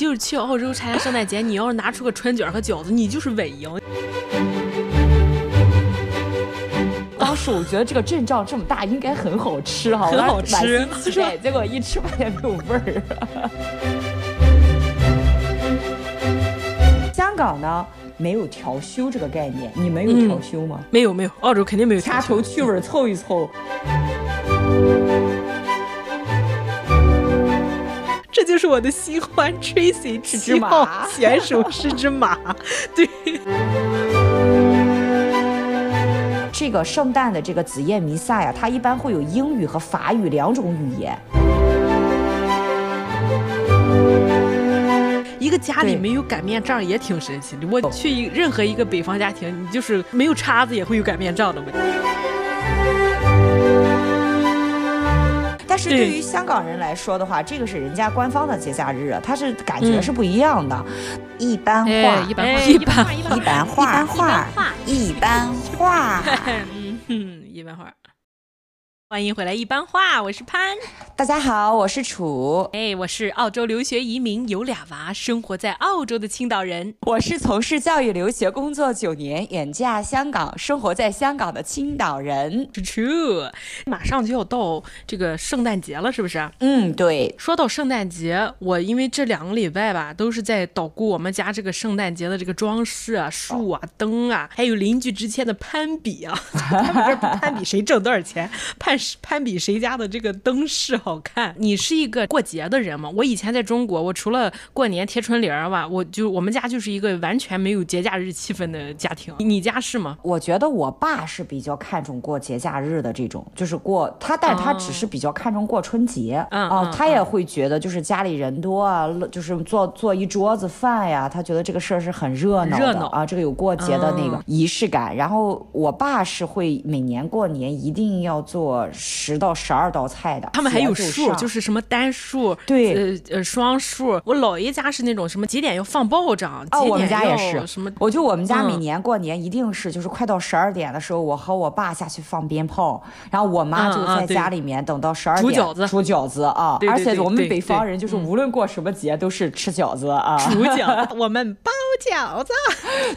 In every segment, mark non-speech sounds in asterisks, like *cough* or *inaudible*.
就是去澳洲参加圣诞节，你要是拿出个春卷和饺子，你就是伪赢。当时我觉得这个阵仗这么大，应该很好吃哈，很好吃。对，结果一吃发现没有味儿。*laughs* 香港呢，没有调休这个概念，你们有调休吗？嗯、没有没有，澳洲肯定没有。掐头去尾凑一凑。这就是我的新欢 Tracy *laughs* 七号选手是只马，*laughs* 对。这个圣诞的这个子夜弥撒呀，它一般会有英语和法语两种语言。一个家里没有擀面杖也挺神奇的。我去任何一个北方家庭，你就是没有叉子也会有擀面杖的是对于香港人来说的话，这个是人家官方的节假日，它是感觉是不一样的。一般化，一般化，一般化，一般化，一般话，嗯，一般话。欢迎回来，一般话，我是潘。大家好，我是楚。哎，我是澳洲留学移民，有俩娃，生活在澳洲的青岛人。我是从事教育留学工作九年，远嫁香港，生活在香港的青岛人。True，马上就要到这个圣诞节了，是不是？嗯，对。说到圣诞节，我因为这两个礼拜吧，都是在捣鼓我们家这个圣诞节的这个装饰啊、树啊、灯啊，还有邻居之间的攀比啊，他们这攀比谁挣多少钱，*laughs* 攀。攀比谁家的这个灯饰好看？你是一个过节的人吗？我以前在中国，我除了过年贴春联儿吧，我就我们家就是一个完全没有节假日气氛的家庭。你家是吗？我觉得我爸是比较看重过节假日的这种，就是过他，但他只是比较看重过春节。嗯啊，他也会觉得就是家里人多啊，就是做做一桌子饭呀，他觉得这个事儿是很热闹的热闹啊，这个有过节的那个仪式感。然后我爸是会每年过年一定要做。十到十二道菜的，他们还有数，就是什么单数，对，呃呃双数。我姥爷家是那种什么几点要放爆仗，哦，我们家也是什么，我就我们家每年过年一定是就是快到十二点的时候，我和我爸下去放鞭炮，然后我妈就在家里面等到十二点煮饺子，煮饺子啊。而且我们北方人就是无论过什么节都是吃饺子啊，煮饺子，*laughs* 我们包饺子。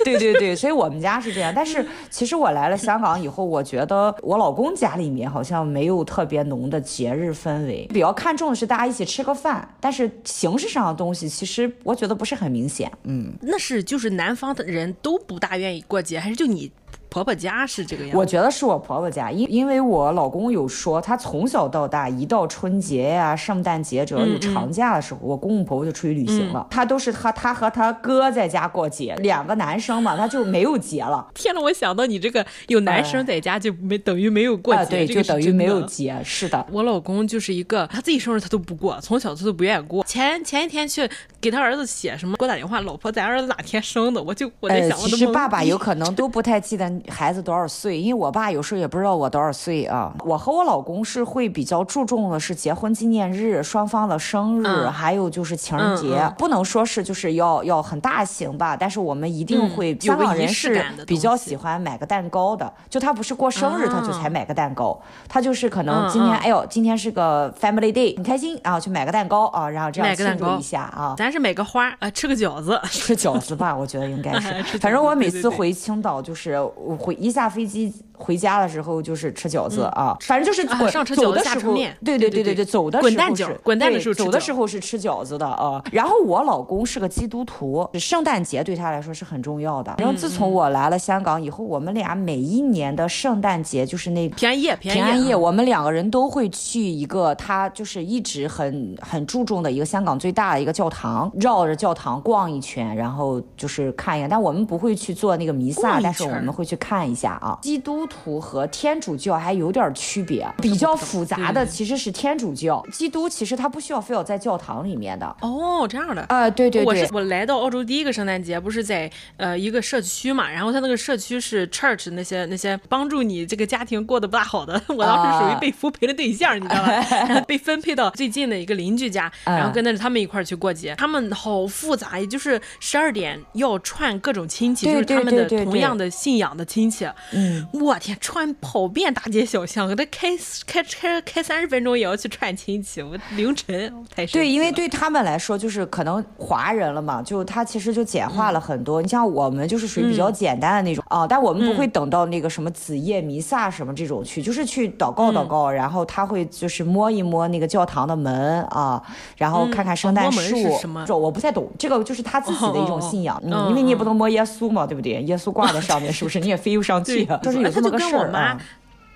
对对对，所以我们家是这样。但是其实我来了香港以后，我觉得我老公家里面好像没有特别浓的节日氛围，比较看重的是大家一起吃个饭，但是形式上的东西其实我觉得不是很明显。嗯，那是就是南方的人都不大愿意过节，还是就你？婆婆家是这个样子，我觉得是我婆婆家，因因为我老公有说，他从小到大一到春节呀、啊、圣诞节，只要有长假的时候，嗯嗯、我公公婆婆就出去旅行了。嗯、他都是和他和他哥在家过节，两个男生嘛，他就没有节了。天呐，我想到你这个有男生在家就没、呃、等于没有过节，呃、对，就等于没有节。是的，我老公就是一个他自己生日他都不过，从小他都不愿意过。前前一天去给他儿子写什么，给我打电话，老婆，咱儿子哪天生的？我就我在想，呃、其实爸爸 *laughs* 有可能都不太记得孩子多少岁。因为我爸有时候也不知道我多少岁啊。我和我老公是会比较注重的是结婚纪念日、双方的生日，嗯、还有就是情人节，嗯嗯、不能说是就是要要很大型吧，但是我们一定会。嗯、香港人是比较喜欢买个蛋糕的，就他不是过生日他就才买个蛋糕，他就是可能今天、嗯、哎呦今天是个 family day 很开心啊，去买个蛋糕啊，然后这样庆祝一下啊。咱是买个花啊，吃个饺子，*laughs* 吃饺子吧，我觉得应该是。*laughs* 反正我每次回青岛就是回一下飞机。回家的时候就是吃饺子啊，反正就是上车走的时候，对对对对对，走的时候滚蛋饺，滚蛋的时候走的时候是吃饺子的啊。然后我老公是个基督徒，圣诞节对他来说是很重要的。然后自从我来了香港以后，我们俩每一年的圣诞节就是那平安夜，平安夜，我们两个人都会去一个他就是一直很很注重的一个香港最大的一个教堂，绕着教堂逛一圈，然后就是看一眼。但我们不会去做那个弥撒，但是我们会去看一下啊。基督徒和天主教还有点区别，比较复杂的其实是天主教。基督其实他不需要非要在教堂里面的。哦，这样的啊，对对对。我是我来到澳洲第一个圣诞节，不是在呃一个社区嘛，然后他那个社区是 church 那些那些帮助你这个家庭过得不大好的，*laughs* 我当时属于被扶贫的对象，你知道吧？*laughs* 被分配到最近的一个邻居家，然后跟着他们一块去过节。他们好复杂，也就是十二点要串各种亲戚，就是他们的同样的信仰的亲戚。嗯，我。天，串跑遍大街小巷，给他开开开开三十分钟也要去串亲戚，我凌晨太对，因为对他们来说，就是可能华人了嘛，就他其实就简化了很多。嗯、你像我们就是属于比较简单的那种啊、但我们不会等到那个什么子夜弥撒什么这种去，嗯、就是去祷告祷告、嗯，然后他会就是摸一摸那个教堂的门啊，然后看看圣诞树。嗯哦、什么？我不太懂这个，就是他自己的一种信仰。因为你也不能摸耶稣嘛，对不对？耶稣挂在上面，*laughs* 是不是？你也飞不上去。就是有这么个事儿啊。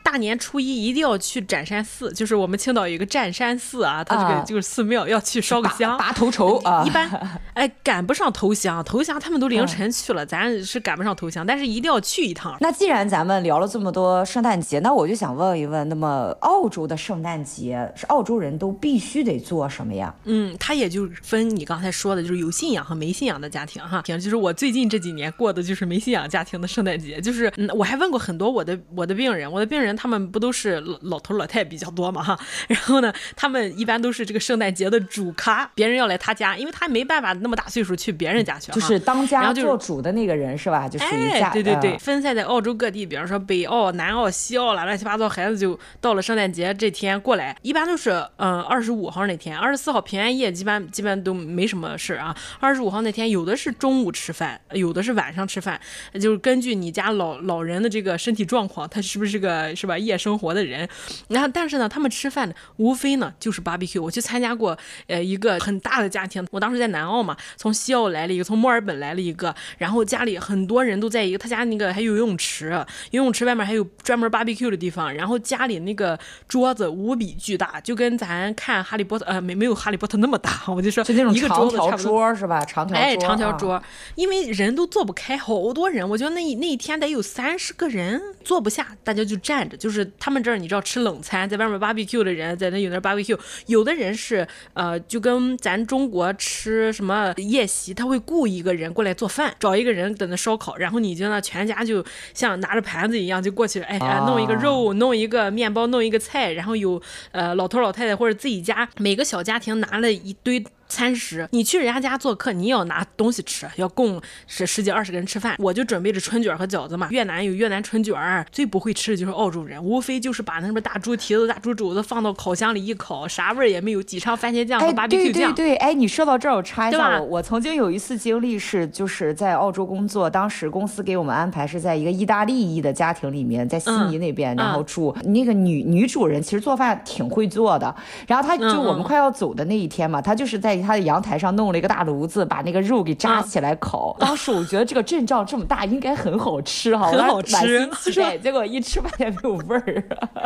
大年初一一定要去展山寺，就是我们青岛有一个占山寺啊，它这个就是寺庙，要去烧个香，拔头筹啊。一般 *laughs* 哎赶不上头香，头香他们都凌晨去了，咱是赶不上头香，但是一定要去一趟。那既然咱们聊了这么多圣诞节，那我就想问一问，那么澳洲的圣诞节是澳洲人都必须得做什么呀？嗯，他也就分你刚才说的，就是有信仰和没信仰的家庭哈。行就是我最近这几年过的就是没信仰家庭的圣诞节，就是嗯，我还问过很多我的我的病人，我的病人。他们不都是老老头老太比较多嘛哈，然后呢，他们一般都是这个圣诞节的主咖，别人要来他家，因为他没办法那么大岁数去别人家去，就是当家做主的那个人是吧？就属于家。哎，对对对，分散在澳洲各地，比方说北澳、南澳、西澳啦，乱七八糟，孩子就到了圣诞节这天过来，一般都是嗯二十五号那天，二十四号平安夜基本基本都没什么事啊。二十五号那天有的是中午吃饭，有的是晚上吃饭，就是根据你家老老人的这个身体状况，他是不是个是吧？夜生活的人，然后但是呢，他们吃饭呢，无非呢就是 barbecue。我去参加过，呃，一个很大的家庭，我当时在南澳嘛，从西澳来了一个，从墨尔本来了一个，然后家里很多人都在一个，他家那个还有游泳池，游泳池外面还有专门 barbecue 的地方，然后家里那个桌子无比巨大，就跟咱看哈利波特，呃，没没有哈利波特那么大，我就说就那种一个桌子差不多是吧？长条桌，哎，长条桌，啊，因为人都坐不开，好多人，我觉得那那一天得有三十个人坐不下，大家就站着，就是。他们这儿你知道吃冷餐，在外面 barbecue 的人在那有那 barbecue，有的人是呃就跟咱中国吃什么宴席，他会雇一个人过来做饭，找一个人在那烧烤，然后你就那全家就像拿着盘子一样就过去，哎呀弄一个肉，弄一个面包，弄一个菜，然后有呃老头老太太或者自己家每个小家庭拿了一堆。餐食，你去人家家做客，你也要拿东西吃，要供十十几二十个人吃饭。我就准备着春卷和饺子嘛。越南有越南春卷，最不会吃的就是澳洲人，无非就是把那什么大猪蹄子、大猪肘子放到烤箱里一烤，啥味儿也没有，挤上番茄酱和 BBQ 酱。对对对，哎，你说到这儿，我插一下，我我曾经有一次经历是，就是在澳洲工作，当时公司给我们安排是在一个意大利裔的家庭里面，在悉尼那边，嗯、然后住、嗯、那个女女主人，其实做饭挺会做的。然后她就我们快要走的那一天嘛，她就是在。他的阳台上弄了一个大炉子，把那个肉给扎起来烤。当时我觉得这个阵仗这么大，应该很好吃哈，很好吃。*laughs* 结果一吃发现没有味儿。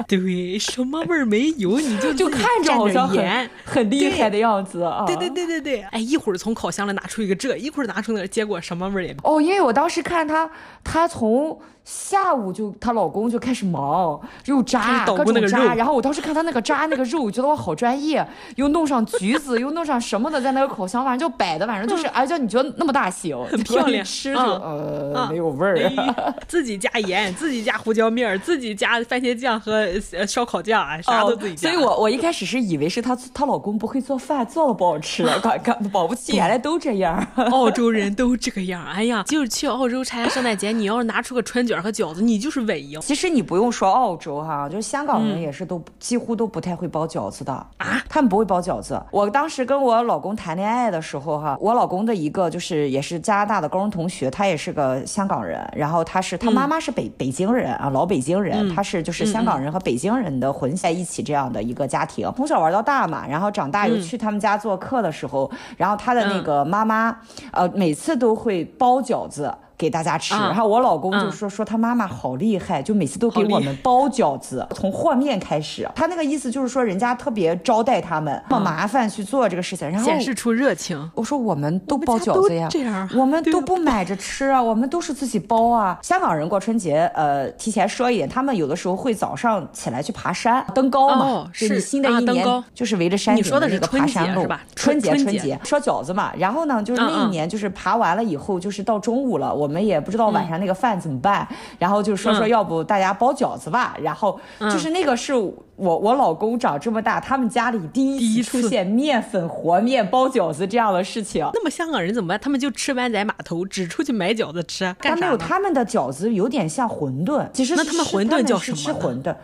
对，什么味儿没有？你就 *laughs* 就看着好像很很厉害的样子啊。对对对对对。哎，一会儿从烤箱里拿出一个这，一会儿拿出那个，结果什么味儿也没有。哦，因为我当时看他，他从。下午就她老公就开始忙，又扎各种扎，然后我当时看他那个扎那个肉，我觉得我好专业，又弄上橘子，又弄上什么的，在那个烤箱，反正就摆的，反正就是，哎，叫你觉得那么大型，很漂亮，吃着、嗯、呃、嗯、没有味儿、哎，自己加盐，*laughs* 自己加胡椒面，自己加番茄酱和烧烤酱，啥都自己加。哦、所以我我一开始是以为是她她老公不会做饭，做的不好吃，*laughs* 搞搞保不齐原来都这样，*laughs* 澳洲人都这个样，哎呀，就是去澳洲参加圣诞节，你要是拿出个春卷和饺子，你就是伪英。其实你不用说澳洲哈，就是香港人也是都、嗯、几乎都不太会包饺子的啊，他们不会包饺子。我当时跟我老公谈恋爱的时候哈，我老公的一个就是也是加拿大的高中同学，他也是个香港人，然后他是他妈妈是北、嗯、北京人啊，老北京人，他是就是香港人和北京人的混在一起这样的一个家庭，从小玩到大嘛，然后长大又去他们家做客的时候，然后他的那个妈妈呃每次都会包饺子。给大家吃，嗯、然后我老公就说、嗯、说他妈妈好厉害，就每次都给我们包饺子，从和面开始。他那个意思就是说人家特别招待他们，那、嗯、么麻烦去做这个事情，然后显示出热情。我说我们都包饺子呀，这样，我们都不买着吃啊，我们都是自己包啊。香港人过春节，呃，提前说一点，他们有的时候会早上起来去爬山，登高嘛，哦、是新的一年、啊、就是围着山顶的那个爬山路？春节春节说饺子嘛，然后呢，就是那一年就是爬完了以后，就是到中午了，我。我们也不知道晚上那个饭怎么办，嗯、然后就说说要不大家包饺子吧，嗯、然后就是那个是我我老公长这么大，他们家里第一次出现面粉和面包饺子这样的事情。那么香港人怎么办？他们就吃湾仔码头，只出去买饺子吃，干啥？他没有，他们的饺子有点像馄饨，其实那他们馄饨叫什么？吃馄饨，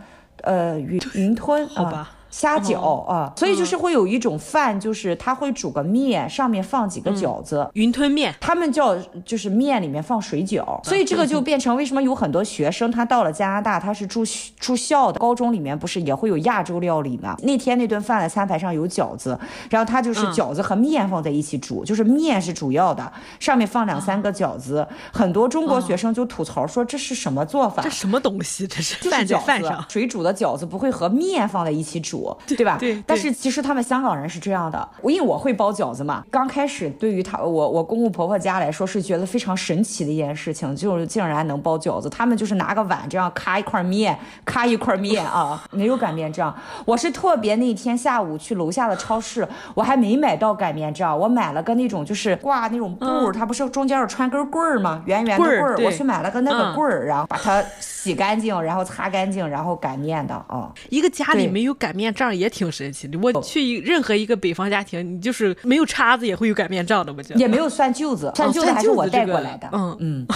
呃，云云吞，好吧。呃虾饺啊，所以就是会有一种饭，就是他会煮个面，上面放几个饺子，云吞面，他们叫就是面里面放水饺，所以这个就变成为什么有很多学生他到了加拿大，他是住住校的，高中里面不是也会有亚洲料理吗？那天那顿饭的餐盘上有饺子，然后他就是饺子和面放在一起煮，就是面是主要的，上面放两三个饺子，很多中国学生就吐槽说这是什么做法？这什么东西？这是饭在饭上水煮的饺子不会和面放在一起煮。对吧？对。但是其实他们香港人是这样的，因为我会包饺子嘛。刚开始对于他我我公公婆婆家来说是觉得非常神奇的一件事情，就是竟然能包饺子。他们就是拿个碗这样咔一块面，咔一块面啊，*laughs* 没有擀面杖。我是特别那天下午去楼下的超市，我还没买到擀面杖，我买了个那种就是挂那种布，嗯、它不是中间有穿根棍儿吗？圆圆的棍儿，我去买了个那个棍儿，嗯、然后把它洗干净，然后擦干净，然后擀面的啊。一个家里没有擀面杖也挺神奇的。我去任何一个北方家庭，你就是没有叉子也会有擀面杖的，我觉得。也没有蒜臼子，蒜臼子还是我带过来的。嗯嗯，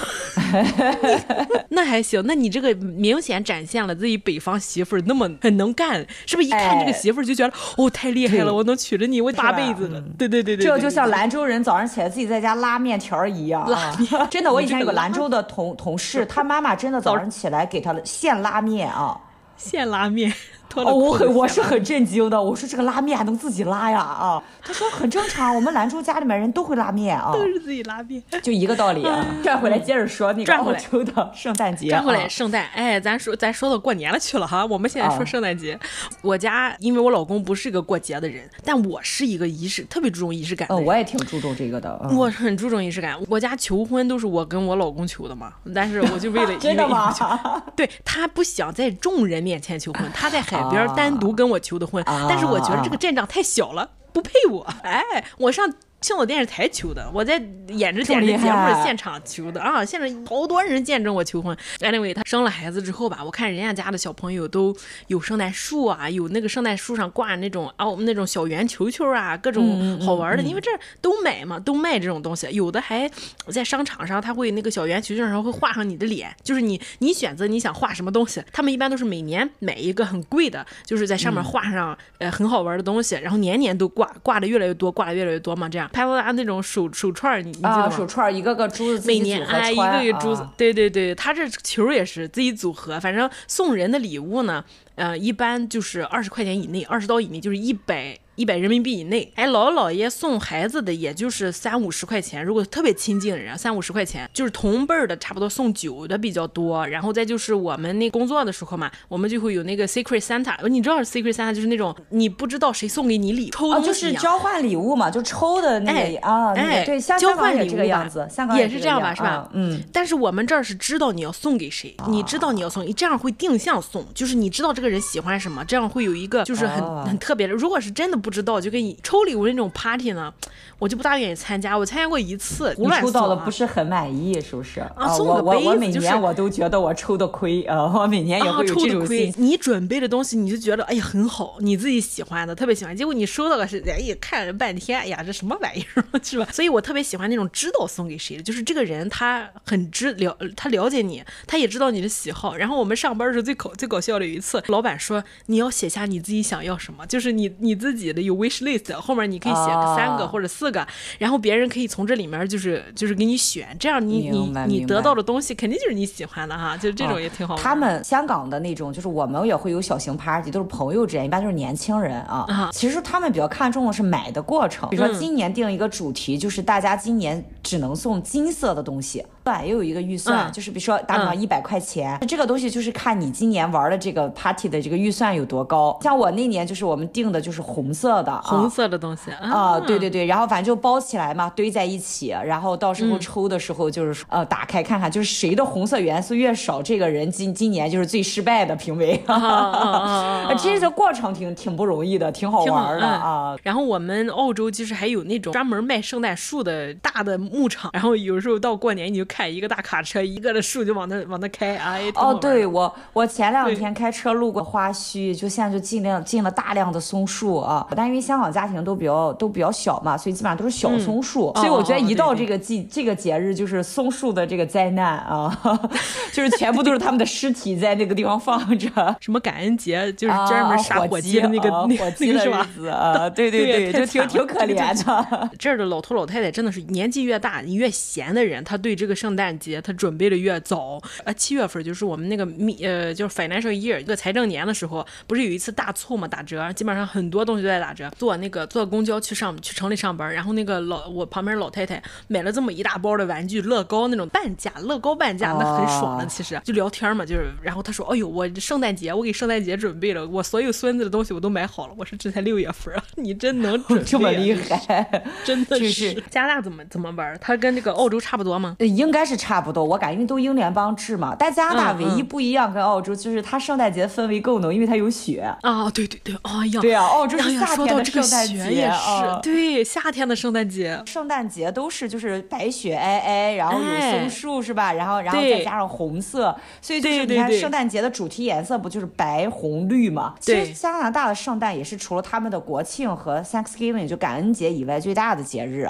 那还行。那你这个明显展现了自己北方媳妇儿那么很能干，是不是？一看这个媳妇儿就觉得哦，太厉害了，我能娶着你，我八辈子了。对对对对，这就像兰州人早上起来自己在家拉面条一样。拉面，真的，我以前有个兰州的同同事，*laughs* 他妈妈真的早上起来给他现拉面啊，现拉面。哦，我很我是很震惊的。我说这个拉面还能自己拉呀？啊，他说很正常，我们兰州家里面人都会拉面啊，都是自己拉面，就一个道理。转回来接着说那个澳洲的圣诞节。转回来圣诞，哎，咱说咱说到过年了去了哈。我们现在说圣诞节。我家因为我老公不是一个过节的人，但我是一个仪式特别注重仪式感。嗯，我也挺注重这个的。我很注重仪式感。我家求婚都是我跟我老公求的嘛，但是我就为了 *laughs* 真的吗？对，他不想在众人面前求婚，他在海边单独跟。我求的婚，但是我觉得这个阵仗太小了，不配我。哎，我上。青岛电视台求的，我在演着电视节目现场求的啊！现场好多人见证我求婚。Anyway，他生了孩子之后吧，我看人家家的小朋友都有圣诞树啊，有那个圣诞树上挂那种啊，我们那种小圆球球啊，各种好玩的。因为这都买嘛，都卖这种东西。有的还在商场上，他会那个小圆球球上会画上你的脸，就是你你选择你想画什么东西。他们一般都是每年买一个很贵的，就是在上面画上、嗯、呃很好玩的东西，然后年年都挂挂的越来越多，挂的越来越多嘛，这样。拍罗拉那种手手串，你你记得吗？啊，手串一个个珠子，每年哎一个一个珠子，啊、对对对，他这球也是自己组合，反正送人的礼物呢，呃，一般就是二十块钱以内，二十刀以内就是一百。一百人民币以内，哎，姥姥姥爷送孩子的也就是三五十块钱，如果特别亲近的人，三五十块钱，就是同辈儿的，差不多送酒的比较多。然后再就是我们那工作的时候嘛，我们就会有那个 Secret Santa，你知道 Secret Santa 就是那种你不知道谁送给你礼物，抽东西、啊、就是交换礼物嘛，就抽的那个哎啊，哎，对，交换礼物这个样子，也是这样吧，是吧？嗯。但是我们这儿是知道你要送给谁，你知道你要送，你这样会定向送，就是你知道这个人喜欢什么，这样会有一个就是很很特别的。如果是真的。不知道就跟你抽礼物那种 party 呢，我就不大愿意参加。我参加过一次，你抽到了不是很满意，是不是？啊，送个杯子，我每年我都觉得我抽的亏啊，我每年也会有这种心。你准备的东西，你就觉得哎呀很好，你自己喜欢的，特别喜欢。结果你收到的是，哎呀看了半天，哎呀这什么玩意儿，*laughs* 是吧？所以我特别喜欢那种知道送给谁的，就是这个人他很知了，他了解你，他也知道你的喜好。然后我们上班的时候最搞最搞笑的有一次，老板说你要写下你自己想要什么，就是你你自己。有 wish list，后面你可以写个三个或者四个，啊、然后别人可以从这里面就是就是给你选，这样你你你得到的东西肯定就是你喜欢的哈，就这种也挺好玩、啊。他们香港的那种，就是我们也会有小型 party，都是朋友之间，一般就是年轻人啊。啊其实他们比较看重的是买的过程，比如说今年定一个主题，嗯、就是大家今年只能送金色的东西。对，也有一个预算，嗯、就是比如说打比方一百块钱，嗯、这个东西就是看你今年玩的这个 party 的这个预算有多高。像我那年就是我们定的就是红色的，红色的东西啊，啊，对对对，然后反正就包起来嘛，堆在一起，然后到时候抽的时候就是、嗯、呃打开看看，就是谁的红色元素越少，这个人今今年就是最失败的评委。啊啊、*laughs* 其实这过程挺挺不容易的，挺好玩的啊。然后我们澳洲其实还有那种专门卖圣诞树的大的牧场，然后有时候到过年你就看。开一个大卡车，一个的树就往那往那开，哎。哦，对我我前两天开车路过花墟，就现在就进量进了大量的松树啊。但因为香港家庭都比较都比较小嘛，所以基本上都是小松树，嗯、所以我觉得一到这个季、哦、这个节日，就是松树的这个灾难啊，*laughs* 就是全部都是他们的尸体在那个地方放着。*laughs* 什么感恩节，就是专门杀火鸡的那个、啊、那个那个是吧？啊，对对对，对就挺挺可怜的。这儿的老头老太太真的是年纪越大，你越闲的人，他对这个圣诞节他准备的越早。啊，七月份就是我们那个米呃，就是 financial year 一个财政年的时候，不是有一次大促嘛，打折，基本上很多东西都在打折。坐那个坐公交去上去城里上班，然后那个老我旁边老太太买了这么一大包的玩具，乐高那种半价，乐高半价，那很爽的。其实就聊天嘛，就是然后她说，哎呦，我圣诞节我给圣诞节准备了，我所有孙子的东西我都买好了。我说这才六月份啊，你真能准备、啊、这么厉害，*laughs* 真的是。加拿大怎么怎么玩？它跟这个澳洲差不多吗？应该是差不多，我感觉因为都英联邦制嘛。但加拿大唯一不一样跟澳洲，就是它圣诞节氛围更浓，因为它有雪啊。对对对，哎呀，对啊，澳洲是夏天的圣诞节也是，对，夏天的圣诞节，圣诞节都是就是白雪皑皑，然后有松树是吧？然后然后再加上红色，所以就是你看圣诞节的主题颜色不就是白红绿嘛？其实加拿大的圣诞也是除了他们的国庆和 Thanksgiving 就感恩节以外最大的节日。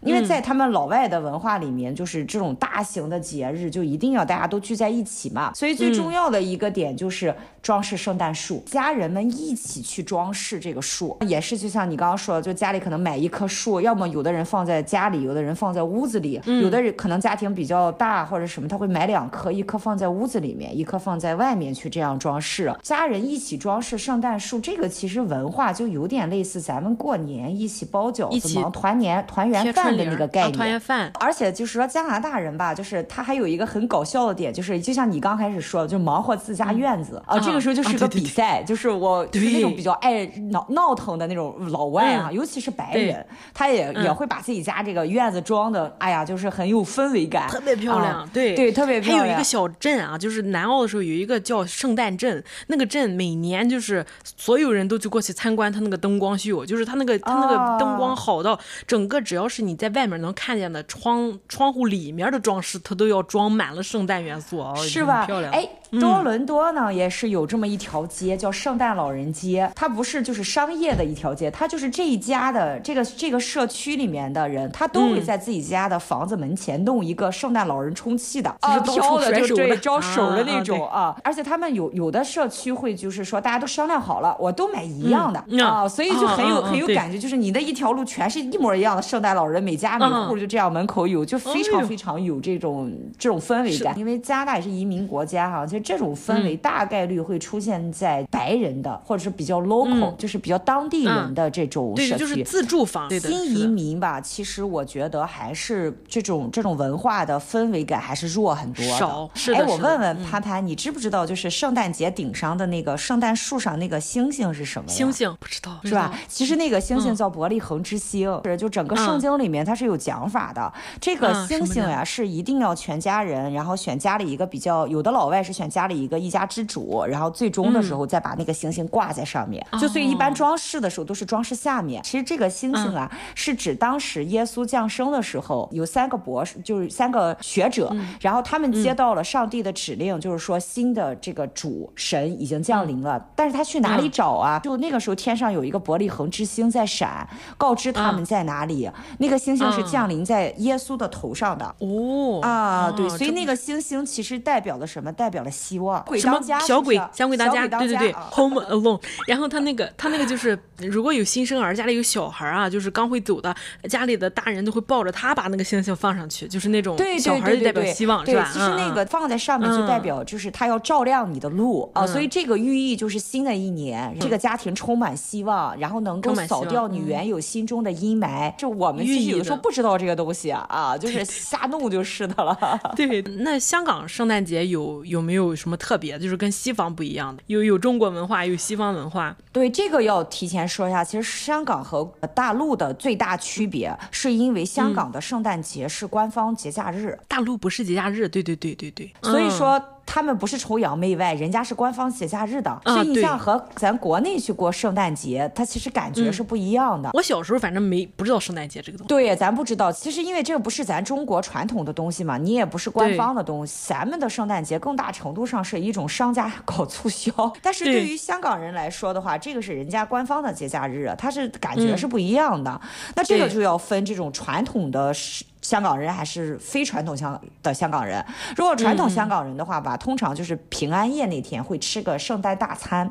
因为在他们老外的文化里面，就是这种大型的节日就一定要大家都聚在一起嘛，所以最重要的一个点就是装饰圣诞树，家人们一起去装饰这个树，也是就像你刚刚说的，就家里可能买一棵树，要么有的人放在家里，有的人放在屋子里，有的人可能家庭比较大或者什么，他会买两棵，一棵放在屋子里面，一棵放在外面去这样装饰，家人一起装饰圣诞树，这个其实文化就有点类似咱们过年一起包饺子嘛，团年团圆饭。的那个概念，团圆饭，而且就是说加拿大人吧，就是他还有一个很搞笑的点，就是就像你刚开始说的，就忙活自家院子。啊，这个时候就是个比赛，就是我就是那种比较爱闹闹腾的那种老外啊，尤其是白人，他也也会把自己家这个院子装的，哎呀，就是很有氛围感，特别漂亮，对对，特别漂亮。还有一个小镇啊，就是南澳的时候有一个叫圣诞镇，那个镇每年就是所有人都去过去参观他那个灯光秀，就是他那个他那个灯光好到整个只要是你在外面能看见的窗窗户里面的装饰，它都要装满了圣诞元素，是吧？漂亮。哎，多伦多呢、嗯、也是有这么一条街，叫圣诞老人街。它不是就是商业的一条街，它就是这一家的这个这个社区里面的人，他都会在自己家的房子门前弄一个圣诞老人充气的，啊，飘的就对招手的那种啊，啊。而且他们有有的社区会就是说大家都商量好了，我都买一样的、嗯、啊，所以就很有、啊、很有感觉，就是你的一条路全是一模一样的圣诞老人，每家每户就。这样门口有，就非常非常有这种、哦、这种氛围感，因为加拿大也是移民国家哈，这种氛围大概率会出现在白人的、嗯、或者是比较 local，、嗯、就是比较当地人的这种社区，对，就是自住房。新移民吧，其实我觉得还是这种这种文化的氛围感还是弱很多的。少是的。哎，我问问潘潘、嗯，你知不知道就是圣诞节顶上的那个圣诞树上那个星星是什么呀？星星不知道，是吧？其实那个星星叫伯利恒之星，是、嗯、就整个圣经里面它是有讲法。法的这个星星呀，是一定要全家人，然后选家里一个比较有的老外是选家里一个一家之主，然后最终的时候再把那个星星挂在上面。就所以一般装饰的时候都是装饰下面。其实这个星星啊，是指当时耶稣降生的时候，有三个博士，就是三个学者，然后他们接到了上帝的指令，就是说新的这个主神已经降临了，但是他去哪里找啊？就那个时候天上有一个伯利恒之星在闪，告知他们在哪里。那个星星是降临。在耶稣的头上的哦啊，对，所以那个星星其实代表了什么？代表了希望。小鬼，小鬼当家，对对对，Home Alone。然后他那个他那个就是，如果有新生儿，家里有小孩啊，就是刚会走的，家里的大人都会抱着他，把那个星星放上去，就是那种小孩就代表希望，是吧？对，其实那个放在上面就代表就是他要照亮你的路、嗯、啊，所以这个寓意就是新的一年，嗯、这个家庭充满希望，然后能够扫掉你原有心中的阴霾。就我们其实有的时候不知道这个东西啊。啊就是瞎弄就是的了。*laughs* 对，那香港圣诞节有有没有什么特别？就是跟西方不一样的？有有中国文化，有西方文化。对，这个要提前说一下。其实香港和大陆的最大区别，是因为香港的圣诞节是官方节假日，大陆不是节假日。对对对对对。所以说。他们不是崇洋媚外，人家是官方节假日的，啊、所以你像和咱国内去过圣诞节，它其实感觉是不一样的。嗯、我小时候反正没不知道圣诞节这个东西。对，咱不知道。其实因为这个不是咱中国传统的东西嘛，你也不是官方的东西。咱们的圣诞节更大程度上是一种商家搞促销，*laughs* 但是对于香港人来说的话，这个是人家官方的节假日，它是感觉是不一样的。嗯、那这个就要分这种传统的。香港人还是非传统香的香港人。如果传统香港人的话吧，嗯、通常就是平安夜那天会吃个圣诞大餐。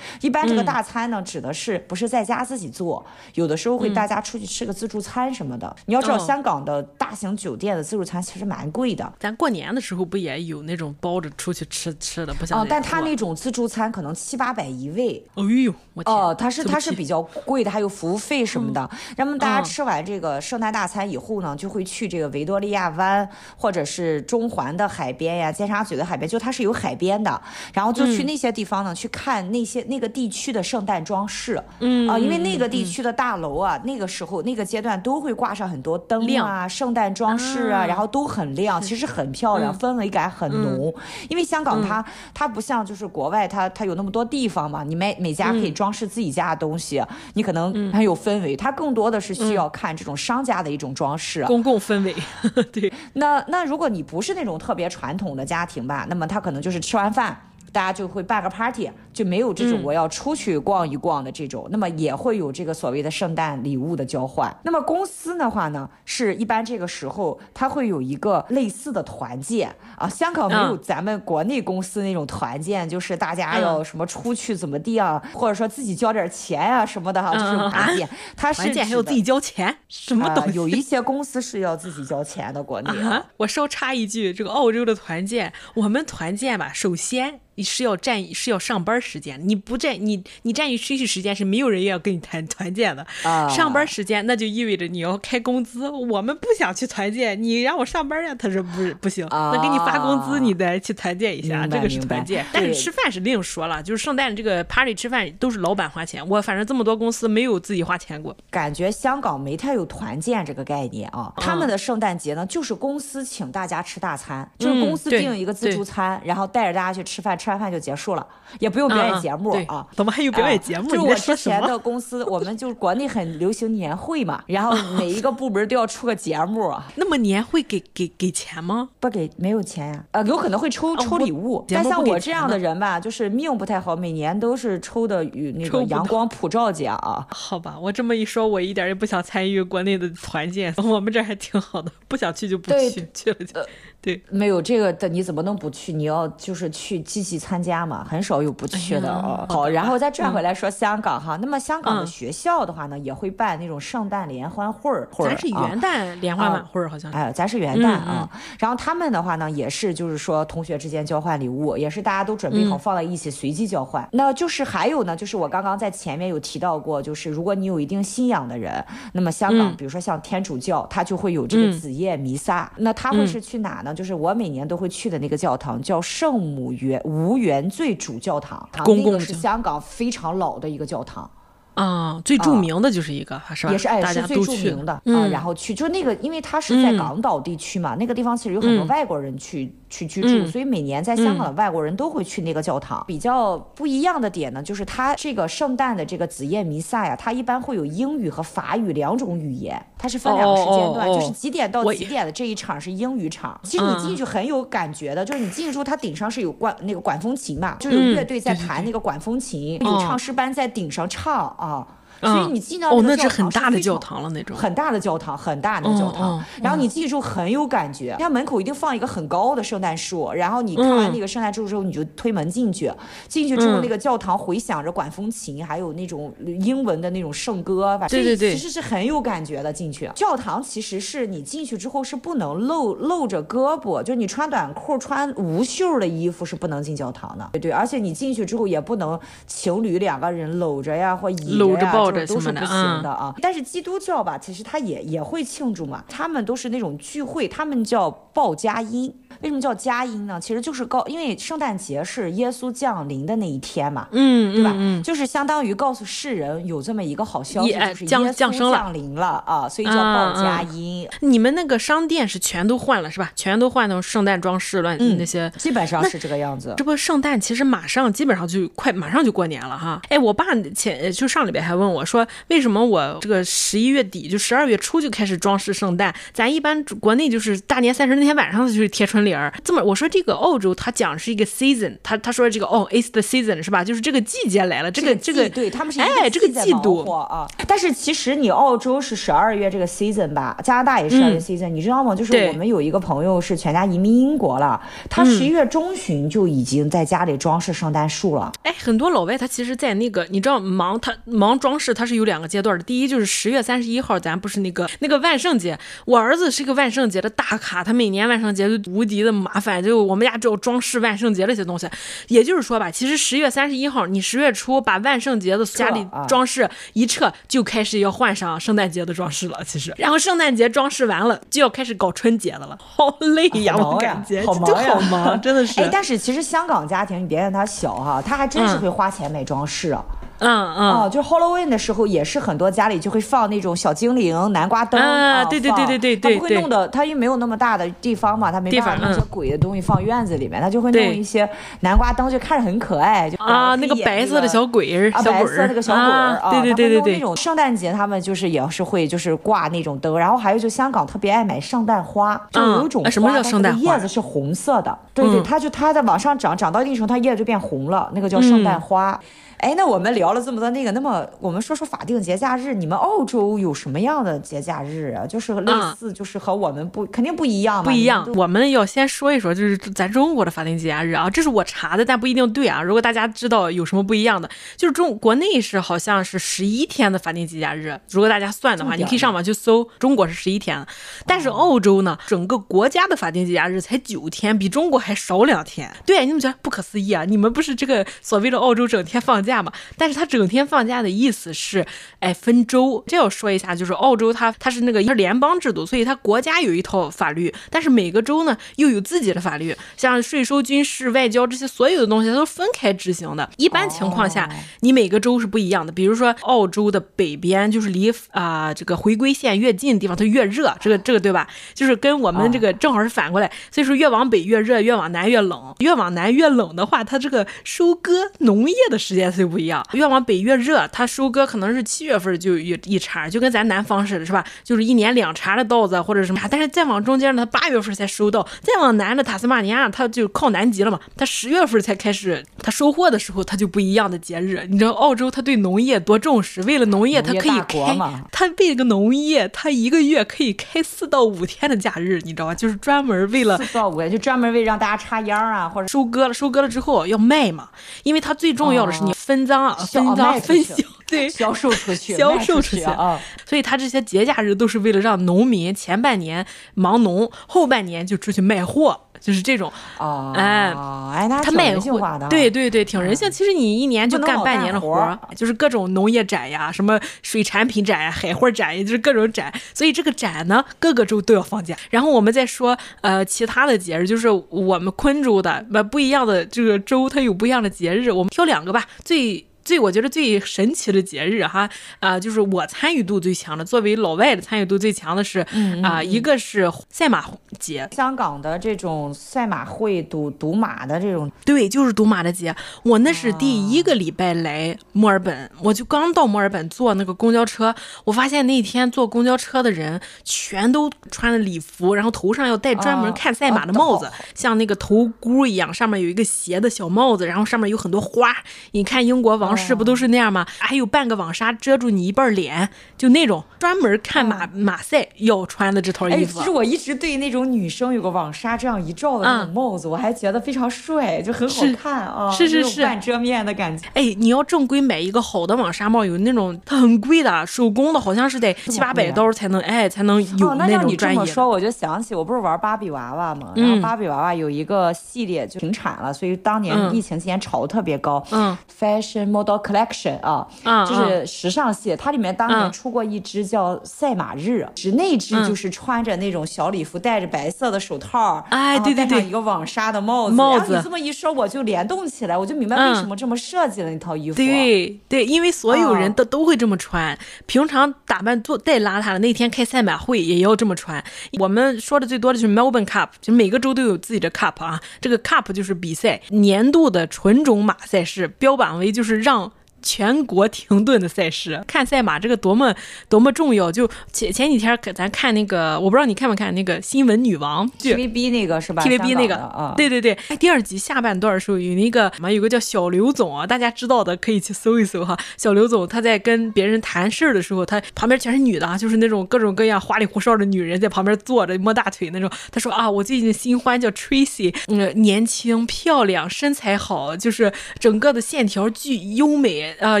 一般这个大餐呢，嗯、指的是不是在家自己做，有的时候会大家出去吃个自助餐什么的。嗯、你要知道，香港的大型酒店的自助餐其实蛮贵的。哦、咱过年的时候不也有那种包着出去吃吃的，不像哦，但他那种自助餐可能七八百一位。哎呦，我天！哦，他是他是比较贵的，还有服务费什么的。那么、嗯、大家吃完这个圣诞大餐以后呢，就会去这个维多利亚湾，或者是中环的海边呀，尖沙咀的海边，就它是有海边的。然后就去那些地方呢，嗯、去看那些那个地区的圣诞装饰。嗯啊，因为那个地区的大楼啊，嗯、那个时候那个阶段都会挂上很多灯啊，圣诞装饰啊，然后都很亮，其实很漂亮，嗯、氛围感很浓。嗯、因为香港它、嗯、它不像就是国外，它它有那么多地方嘛，你每每家可以装饰自己家的东西，嗯、你可能很有氛围。它更多的是需要看这种商家的一种装饰，公共氛围。*laughs* 对，那那如果你不是那种特别传统的家庭吧，那么他可能就是吃完饭。大家就会办个 party，就没有这种我要出去逛一逛的这种，嗯、那么也会有这个所谓的圣诞礼物的交换。那么公司的话呢，是一般这个时候它会有一个类似的团建啊。香港没有咱们国内公司那种团建，嗯、就是大家要什么出去怎么地啊，嗯、或者说自己交点钱啊什么的哈、啊，这种团建。它是团建还要自己交钱？什么东西？啊、有一些公司是要自己交钱的，国内、啊啊。我稍插一句，这个澳洲的团建，我们团建吧，首先。你是要占是要上班时间，你不占你你占用休息时间是没有人要跟你谈 *laughs* 团建的。啊，上班时间那就意味着你要开工资，我们不想去团建，你让我上班呀？他说不是不行，啊、那给你发工资，你再去团建一下，这个是团建。但是吃饭是另说了，就是圣诞这个 party 吃饭都是老板花钱，我反正这么多公司没有自己花钱过。感觉香港没太有团建这个概念啊，嗯、他们的圣诞节呢就是公司请大家吃大餐，就是公司订一个自助餐，然后带着大家去吃饭。吃完饭就结束了，也不用表演节目啊！怎么还有表演节目？就我之前的公司，我们就国内很流行年会嘛，然后 *laughs* 每一个部门都要出个节目。那么年会给给给钱吗？不给，没有钱呀。呃，有可能会抽抽礼物，但像我这样的人吧，就是命不太好，每年都是抽的与那个阳光普照奖啊。*laughs* 好吧，我这么一说，我一点也不想参与国内的团建，*laughs* 我们这还挺好的，不想去就不去，去了就。对，没有这个的，你怎么能不去？你要就是去积极参加嘛，很少有不去的哦。好，然后再转回来说香港哈，那么香港的学校的话呢，也会办那种圣诞联欢会儿，咱是元旦联欢晚会儿好像。哎，咱是元旦啊。然后他们的话呢，也是就是说同学之间交换礼物，也是大家都准备好放在一起随机交换。那就是还有呢，就是我刚刚在前面有提到过，就是如果你有一定信仰的人，那么香港比如说像天主教，他就会有这个子夜弥撒。那他会是去哪呢？就是我每年都会去的那个教堂，叫圣母园无原罪主教堂，公共是香港非常老的一个教堂。啊，最著名的就是一个，是吧？也是哎，是最著名的啊。然后去，就那个，因为它是在港岛地区嘛，那个地方其实有很多外国人去去居住，所以每年在香港的外国人都会去那个教堂。比较不一样的点呢，就是它这个圣诞的这个子夜弥撒呀，它一般会有英语和法语两种语言，它是分两个时间段，就是几点到几点的这一场是英语场。其实你进去很有感觉的，就是你进去之后，它顶上是有管那个管风琴嘛，就有乐队在弹那个管风琴，有唱诗班在顶上唱啊。所以你进到那是、哦、那是很大的教堂了，那种很大的教堂，很大的教堂。然后你进去之后很有感觉，人家门口一定放一个很高的圣诞树。然后你看完那个圣诞树之后，你就推门进去。进去之后，那个教堂回响着管风琴，还有那种英文的那种圣歌，反正对对对，其实是很有感觉的。进去教堂其实是你进去之后是不能露露着胳膊，就是你穿短裤、穿无袖的衣服是不能进教堂的。对对，而且你进去之后也不能情侣两个人搂着呀或倚着呀。都是不行的啊。但是基督教吧，其实他也也会庆祝嘛，他们都是那种聚会，他们叫报佳音。为什么叫佳音呢？其实就是告，因为圣诞节是耶稣降临的那一天嘛，嗯，对吧？嗯，就是相当于告诉世人有这么一个好消息，就是耶稣降生了，降临了啊，所以叫报佳音。你们那个商店是全都换了是吧？全都换成圣诞装饰乱那些，基本上是这个样子。这不圣诞其实马上基本上就快马上就过年了哈。哎，我爸前就上礼拜还问我说，为什么我这个十一月底就十二月初就开始装饰圣诞？咱一般国内就是大年三十那天晚上就是贴春联儿。这么我说这个澳洲他讲是一个 season，他他说这个哦，it's the season 是吧？就是这个季节来了，这个这个对他们是哎这个季度啊。但是其实你澳洲是十二月这个 season 吧？加拿大也是十二月 season，、嗯、你知道吗？就是我们有一个朋友是全家移民英国了，他十一月中旬就已经在家里装饰圣诞树了。哎，很多老外他其实，在那个你知道忙他忙装饰，他是有两个阶段的。第一就是十月三十一号，咱不是那个那个万圣节，我儿子是个万圣节的大咖，他每年万圣节就无敌的麻烦，就我们家只有装饰万圣节这些东西。也就是说吧，其实十月三十一号，你十月初把万圣节的家里装饰一撤，就开始要换上圣诞节的装饰了。其实，然后圣诞节装饰完了，就要开始搞春节的了，好累呀，啊、我感觉好忙呀，好忙，真的是。哎，但是其实香港家庭，你别看他小哈，他还真是会花钱买装饰啊。嗯嗯，哦，就是 Halloween 的时候，也是很多家里就会放那种小精灵、南瓜灯啊，对对对对对对，他不会弄的，他又没有那么大的地方嘛，他没办法弄些鬼的东西放院子里面，他就会弄一些南瓜灯，就看着很可爱，就啊那个白色的小鬼儿，小白色那个小鬼儿，对对对对对，那种圣诞节他们就是也是会就是挂那种灯，然后还有就香港特别爱买圣诞花，就有一种花，什么叫圣诞花？叶子是红色的，对对，它就它在往上长，长到一定程度，它叶子就变红了，那个叫圣诞花。哎，那我们聊了这么多那个，那么我们说说法定节假日，你们澳洲有什么样的节假日啊？就是类似，就是和我们不、嗯、肯定不一样嘛。不一样，我们要先说一说，就是咱中国的法定节假日啊，这是我查的，但不一定对啊。如果大家知道有什么不一样的，就是中国内是好像是十一天的法定节假日，如果大家算的话，你可以上网去搜，中国是十一天，但是澳洲呢，整个国家的法定节假日才九天，比中国还少两天。对，你怎么觉得不可思议啊？你们不是这个所谓的澳洲整天放假嘛？但是他整天放假的意思是，哎，分州。这要说一下，就是澳洲它它是那个一个联邦制度，所以它国家有一套法律，但是每个州呢又有自己的法律，像税收、军事、外交这些所有的东西，它都分开执行的。一般情况下，你每个州是不一样的。比如说，澳洲的北边就是离啊、呃、这个回归线越近的地方，它越热，这个这个对吧？就是跟我们这个正好是反过来，所以说越往北越热，越往南越冷。越往南越冷的话，它这个收割农业的时间它就不一样。越往北越热，它收割可能是七月份就一一茬，就跟咱南方似的，是吧？就是一年两茬的稻子或者什么。但是再往中间呢，它八月份才收到；再往南的塔斯马尼亚，它就靠南极了嘛，它十月份才开始，它收获的时候，它就不一样的节日。你知道澳洲它对农业多重视？为了农业，它可以开，它为了个农业，它一个月可以开四到五天的假日，你知道吧？就是专门为了四到五天，就专门为让大家插秧啊，或者收割了，收割了之后要卖嘛，因为它最重要的是你分赃啊。分赃分销，*laughs* 对，销售出去，销售出去啊！所以他这些节假日都是为了让农民前半年忙农，后半年就出去卖货，就是这种啊。哎，哎，他卖人性化的，对对对，挺人性。其实你一年就干半年的活，就是各种农业展呀，什么水产品展呀、海货展，也就是各种展。所以这个展呢，各个州都要放假。然后我们再说呃其他的节日，就是我们昆州的不不一样的这个州，它有不一样的节日。我们挑两个吧，最。最我觉得最神奇的节日哈啊、呃，就是我参与度最强的，作为老外的参与度最强的是啊、嗯嗯呃，一个是赛马节，香港的这种赛马会赌赌马的这种，对，就是赌马的节。我那是第一个礼拜来墨尔本，啊、我就刚到墨尔本坐那个公交车，我发现那天坐公交车的人全都穿了礼服，然后头上要戴专门看赛马的帽子，啊啊、像那个头箍一样，上面有一个斜的小帽子，然后上面有很多花。你看英国王。是不都是那样吗？还有半个网纱遮住你一半脸，就那种专门看马、嗯、马赛要穿的这套衣服。其实我一直对那种女生有个网纱这样一罩的那种帽子，嗯、我还觉得非常帅，就很好看啊，是是是，半遮面的感觉。哎，你要正规买一个好的网纱帽，有那种它很贵的，手工的，好像是得七八百刀才能，哎，才能有那种专业。哦，那让你这么说，我就想起我不是玩芭比娃娃嘛，然后芭比娃娃有一个系列就停产了，所以当年疫情期间炒的特别高。嗯，Fashion Model Collection 啊，啊就是时尚系，它里面当年啊出过一支叫赛马日，是那支就是穿着那种小礼服，戴着白色的手套，哎对对对戴上一个网纱的帽子。帽子然后你这么一说，我就联动起来，我就明白为什么这么设计了那套衣服。对对，因为所有人啊都都会这么穿，平常打扮做再邋遢的，那天开赛马会也要这么穿。我们说的最多的就是 Melbourne Cup，就每个州都有自己的 Cup 啊，这个 Cup 就是比赛年度的纯种马赛事，标榜为就是让。全国停顿的赛事，*laughs* 看赛马这个多么多么重要。就前前几天，咱看那个，我不知道你看没看那个新闻女王，TVB 那个是吧？TVB 那个啊，对对对。第二集下半段的时候，有那个什么，有个叫小刘总啊，大家知道的可以去搜一搜哈。小刘总他在跟别人谈事儿的时候，他旁边全是女的啊，就是那种各种各样花里胡哨的女人在旁边坐着摸大腿那种。他说啊，我最近新欢叫 Tracy，嗯，年轻漂亮，身材好，就是整个的线条巨优美。呃，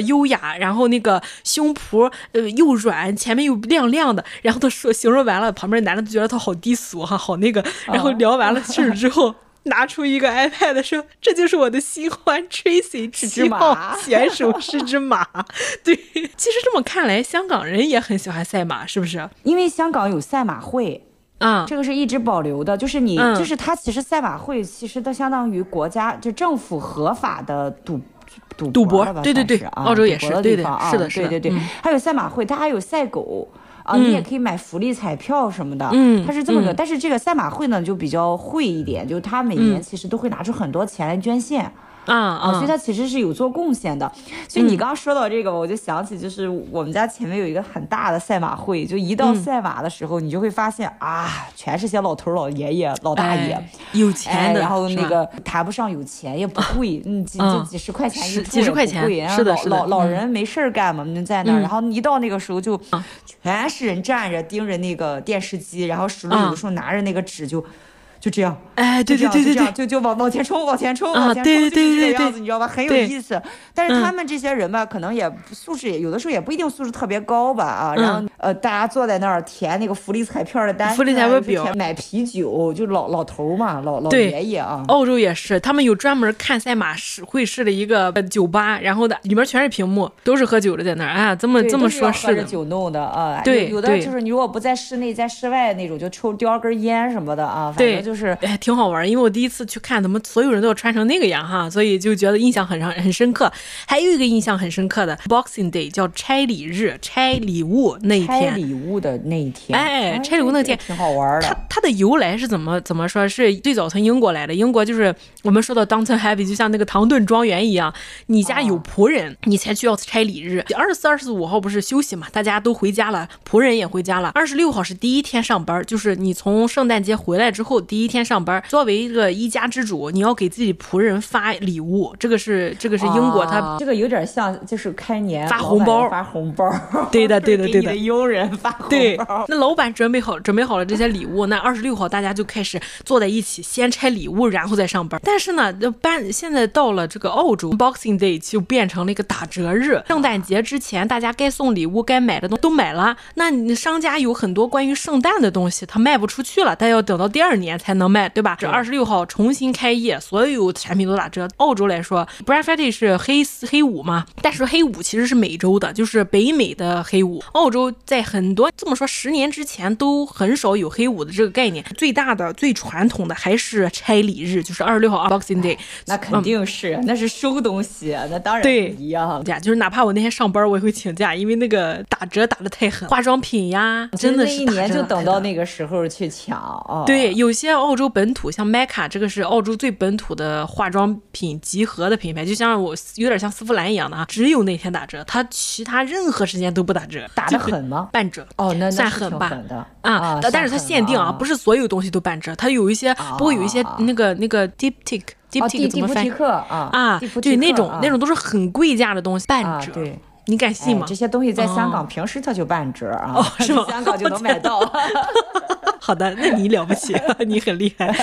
优雅，然后那个胸脯呃又软，前面又亮亮的，然后他说形容完了，旁边男的就觉得他好低俗哈，好那个，然后聊完了事儿之后，*laughs* 拿出一个 iPad 说：“这就是我的新欢 Tracy，七号选手是只马。”对，其实这么看来，香港人也很喜欢赛马，是不是？因为香港有赛马会。啊、嗯，这个是一直保留的，就是你，嗯、就是他其实赛马会其实都相当于国家就政府合法的赌。赌赌博，博对对对，啊、澳洲也是，对对，啊、是的，是的，对对对，嗯、还有赛马会，它还有赛狗啊，嗯、你也可以买福利彩票什么的，嗯，它是这么个，嗯、但是这个赛马会呢就比较会一点，就它每年其实都会拿出很多钱来捐献。啊啊，所以他其实是有做贡献的。所以你刚刚说到这个，我就想起，就是我们家前面有一个很大的赛马会，就一到赛马的时候，你就会发现啊，全是些老头老爷爷、老大爷，有钱的，然后那个谈不上有钱，也不贵，*laughs* 嗯，几就几十块钱一注，几十块钱，是的，老老人没事儿干嘛，就在那儿，然后一到那个时候就全是人站着盯着那个电视机，然后手里有的时候拿着那个纸就。就这样，哎，对对对对对，就就往往前冲，往前冲，啊，往前冲，对对对对，就是这个样子，你知道吧？很有意思。但是他们这些人吧，嗯、可能也素质也有的时候也不一定素质特别高吧啊。然后、嗯、呃，大家坐在那儿填那个福利彩票的单，福利彩票表，买啤酒，就老老头嘛，老老爷爷啊。澳洲也是，他们有专门看赛马试会试的一个酒吧，然后的里面全是屏幕，都是喝酒的在那儿啊。这么这么说，是的。酒弄的啊。对，有的就是你如果不在室内，在室外那种，就抽叼根烟什么的啊。反正就是，哎，挺好玩。因为我第一次去看，怎么所有人都要穿成那个样哈，所以就觉得印象很很深刻。还有一个印象很深刻的 Boxing Day 叫拆礼日，拆礼物那一天。拆礼物的那一天，哎，拆礼物那天挺好玩的。它它的由来是怎么怎么说？是最早从英国来的。英国就是我们说的 Downton Abbey，就像那个唐顿庄园一样，你家有仆人，哦、你才需要拆礼日。二十四、二十五号不是休息嘛，大家都回家了，仆人也回家了。二十六号是第一天上班，就是你从圣诞节回来之后第一天上班。作为一个一家之主，你要给自己仆人发礼物，这个是这个是英国，他、啊、这个有点像就是开年发红包，发红包，*laughs* 对的对的 *laughs* 对的，给佣人发红包。对，那老板准备好准备好了这些礼物，那二十六号大家就开始坐在一起，先拆礼物，然后再上班。但是呢，搬现在到了这个澳洲，Boxing Day 就变成了一个打折日。圣诞节之前，大家该送礼物、该买的东西都买了，那你商家有很多关于圣诞的东西，他卖不出去了，但要等到第二年才能卖，对吧？这二十六号重新开业，所有产品都打折。澳洲来说，Black Friday 是黑黑五嘛，但是黑五其实是美洲的，就是北美的黑五。澳洲在很多这么说，十年之前都很少有黑五的这个概念。最大的、最传统的还是拆礼日，就是二十六号 Boxing Day。那肯定是，嗯、那是收东西，那当然对一样。对，就是哪怕我那天上班，我也会请假，因为那个打折打的太狠，化妆品呀，真的是一年就等到那个时候去抢。哦、对，有些澳洲本土像 Mecca 这个是澳洲最本土的化妆品集合的品牌，就像我有点像丝芙兰一样的啊，只有那天打折，它其他任何时间都不打折。打的狠吗？半折。哦，那算狠吧。啊，啊但是它限定啊，不是所有东西都半折，它有一些，不过有一些那个那个 Diptyque，Diptyque 怎么翻啊，对，那种那种都是很贵价的东西，半折。对。你敢信吗？哎、这些东西在香港平时它就半折啊，哦、*laughs* 是吗？香港就能买到。*laughs* 好的，那你了不起，*laughs* 你很厉害。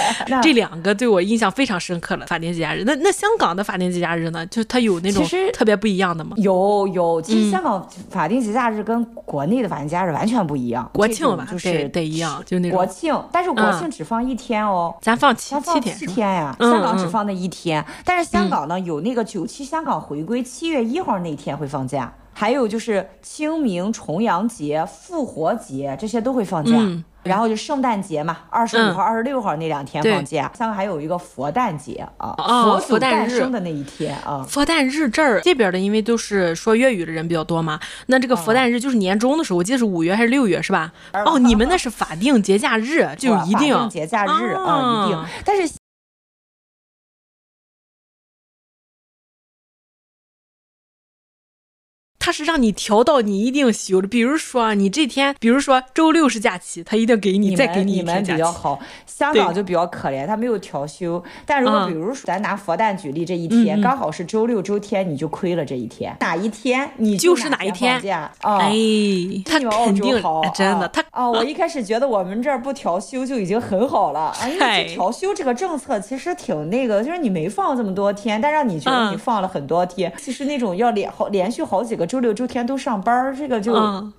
这两个对我印象非常深刻了，法定节假日。那那香港的法定节假日呢？就它有那种特别不一样的吗？有有，其实香港法定节假日跟国内的法定节假日完全不一样。国庆吧，就是得，得一样，就那种国庆，但是国庆只放一天哦，咱放七七天，七天呀。香港只放那一天，但是香港呢有那个九七香港回归七月一号那天会放假，还有就是清明、重阳节、复活节这些都会放假。然后就圣诞节嘛，二十五号、二十六号那两天放假。香港还有一个佛诞节啊，佛诞生的那一天啊。佛诞日这儿这边的，因为都是说粤语的人比较多嘛，那这个佛诞日就是年终的时候，我记得是五月还是六月是吧？哦，你们那是法定节假日，就一定法定节假日啊，一定。但是。他是让你调到你一定休的，比如说你这天，比如说周六是假期，他一定给你，你再给你一天假期。你们比较好，香港就比较可怜，他没有调休。但如果比如说咱拿佛诞举例，这一天、嗯、刚好是周六周天，你就亏了这一天。哪一天你就，就是哪一天假？哦、哎，他肯定好，真的他哦，我一开始觉得我们这儿不调休就已经很好了，哎，调休这个政策其实挺那个，就是你没放这么多天，但让你觉得你放了很多天。嗯、其实那种要连好连续好几个。周六周天都上班，这个就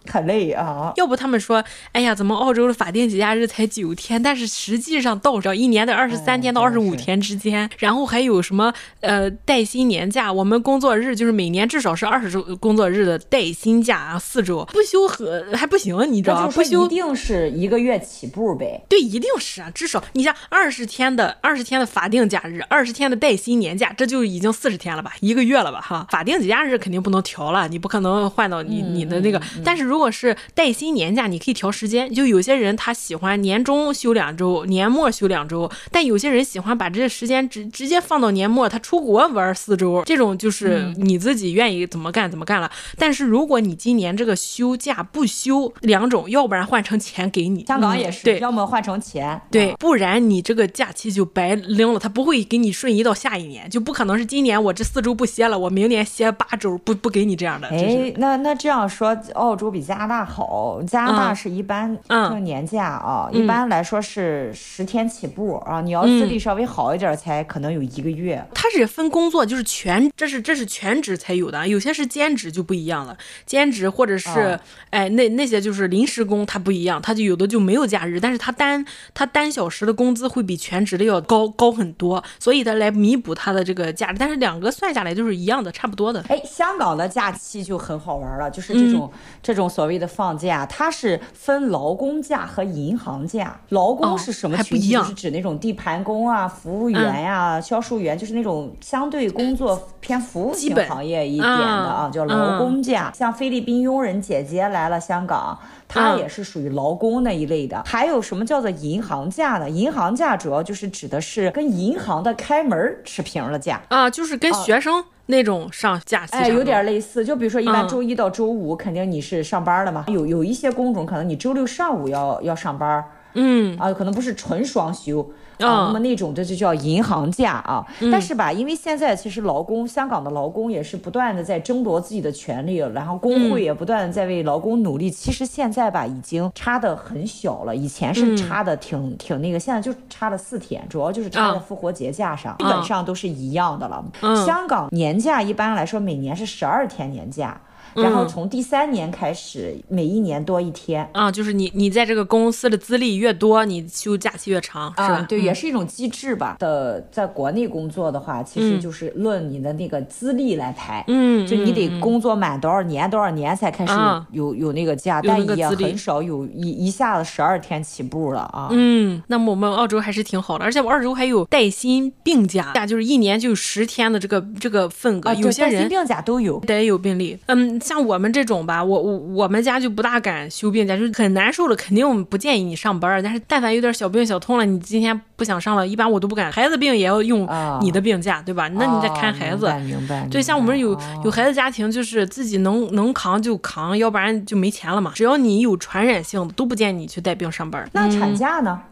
很累啊。嗯、要不他们说，哎呀，怎么澳洲的法定节假日才九天，但是实际上到着一年的二十三天到二十五天之间，哎、然后还有什么呃带薪年假？我们工作日就是每年至少是二十周工作日的带薪假啊四周，*laughs* 不休和还不行，你知道吗？不休一定是一个月起步呗。对，一定是啊，至少你像二十天的二十天的法定假日，二十天的带薪年假，这就已经四十天了吧，一个月了吧？哈，法定节假日肯定不能调了，你。不可能换到你你的那个，但是如果是带薪年假，你可以调时间。就有些人他喜欢年终休两周，年末休两周，但有些人喜欢把这个时间直直接放到年末，他出国玩四周，这种就是你自己愿意怎么干怎么干了。但是如果你今年这个休假不休两种，要不然换成钱给你，香港也是，对，要么换成钱，对，不然你这个假期就白扔了，他不会给你瞬移到下一年，就不可能是今年我这四周不歇了，我明年歇八周，不不给你这样的。哎，那那这样说，澳洲比加拿大好。加拿大是一般就年假啊，嗯、一般来说是十天起步、嗯、啊。你要资历稍微好一点，才可能有一个月。它是分工作，就是全，这是这是全职才有的，有些是兼职就不一样了。兼职或者是、啊、哎那那些就是临时工，它不一样，它就有的就没有假日，但是它单它单小时的工资会比全职的要高高很多，所以它来弥补它的这个假日。但是两个算下来就是一样的，差不多的。哎，香港的假期。就很好玩了，就是这种、嗯、这种所谓的放假，它是分劳工假和银行假。劳工是什么群体？哦、就是指那种地盘工啊、服务员呀、啊、嗯、销售员，就是那种相对工作偏服务型行业一点的啊，叫劳工假。嗯、像菲律宾佣人姐姐来了香港，她也是属于劳工那一类的。嗯、还有什么叫做银行假呢？银行假主要就是指的是跟银行的开门持平了假啊，就是跟学生。啊那种上假期，哎，有点类似。就比如说，一般周一到周五，肯定你是上班的嘛。嗯、有有一些工种，可能你周六上午要要上班。嗯啊，可能不是纯双休。啊，那么那种这就叫银行假啊。嗯、但是吧，因为现在其实劳工，香港的劳工也是不断的在争夺自己的权利，然后工会也不断的在为劳工努力。嗯、其实现在吧，已经差的很小了。以前是差的挺、嗯、挺那个，现在就差了四天，主要就是差在复活节假上，啊、基本上都是一样的了。嗯、香港年假一般来说每年是十二天年假。然后从第三年开始，嗯、每一年多一天啊，就是你你在这个公司的资历越多，你休假期越长，是吧？嗯、对，也是一种机制吧。的，在国内工作的话，其实就是论你的那个资历来排，嗯，就你得工作满多少年多少年才开始有、嗯、有，有那个假，但也很少有一一下子十二天起步了啊。嗯，那么我们澳洲还是挺好的，而且我澳洲还有带薪病假，假就是一年就有十天的这个这个份额，啊、有些人带薪病假都有，得有病例，嗯。像我们这种吧，我我我们家就不大敢休病假，就是很难受了，肯定不建议你上班。但是但凡有点小病小痛了，你今天不想上了，一般我都不敢。孩子病也要用你的病假，哦、对吧？那你得看孩子，哦、明白。明白对，像我们有有孩子家庭，就是自己能能扛就扛，要不然就没钱了嘛。只要你有传染性的，都不建议你去带病上班。那产假呢？嗯